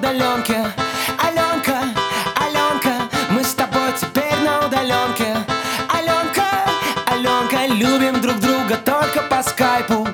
удаленке. Аленка, Аленка, мы с тобой теперь на удаленке. Аленка, Аленка, любим друг друга только по скайпу.